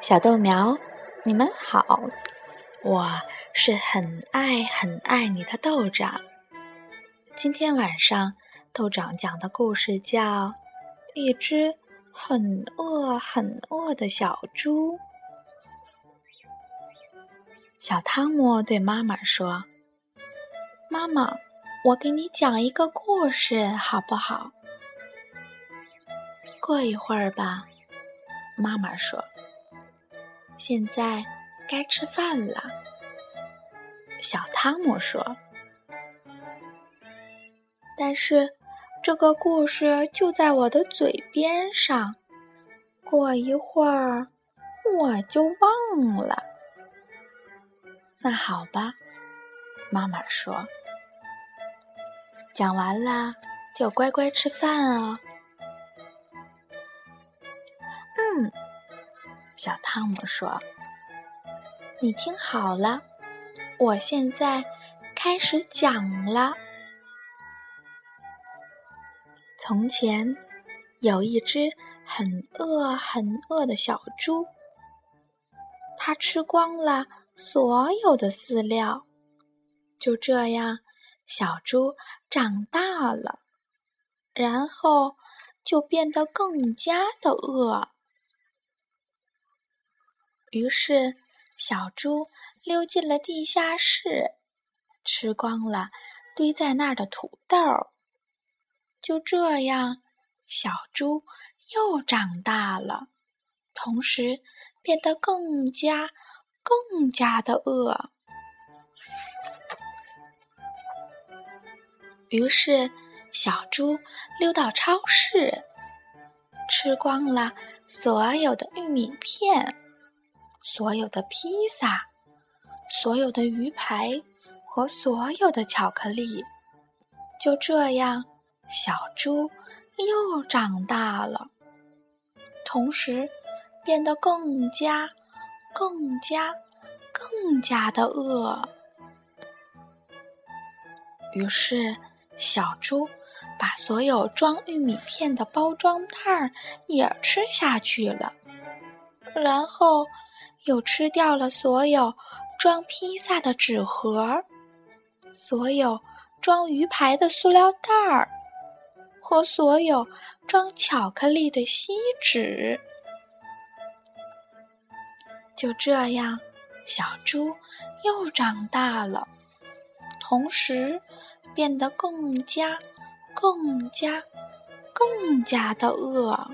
小豆苗，你们好，我是很爱很爱你的豆长。今天晚上，豆长讲的故事叫《一只很饿很饿的小猪》。小汤姆对妈妈说：“妈妈，我给你讲一个故事，好不好？”过一会儿吧，妈妈说。现在该吃饭了，小汤姆说。但是这个故事就在我的嘴边上，过一会儿我就忘了。那好吧，妈妈说。讲完了就乖乖吃饭哦。小汤姆说：“你听好了，我现在开始讲了。从前有一只很饿很饿的小猪，它吃光了所有的饲料。就这样，小猪长大了，然后就变得更加的饿。”于是，小猪溜进了地下室，吃光了堆在那儿的土豆。就这样，小猪又长大了，同时变得更加、更加的饿。于是，小猪溜到超市，吃光了所有的玉米片。所有的披萨，所有的鱼排和所有的巧克力，就这样，小猪又长大了，同时变得更加、更加、更加的饿。于是，小猪把所有装玉米片的包装袋儿也吃下去了，然后。又吃掉了所有装披萨的纸盒，所有装鱼排的塑料袋儿，和所有装巧克力的锡纸。就这样，小猪又长大了，同时变得更加、更加、更加的饿。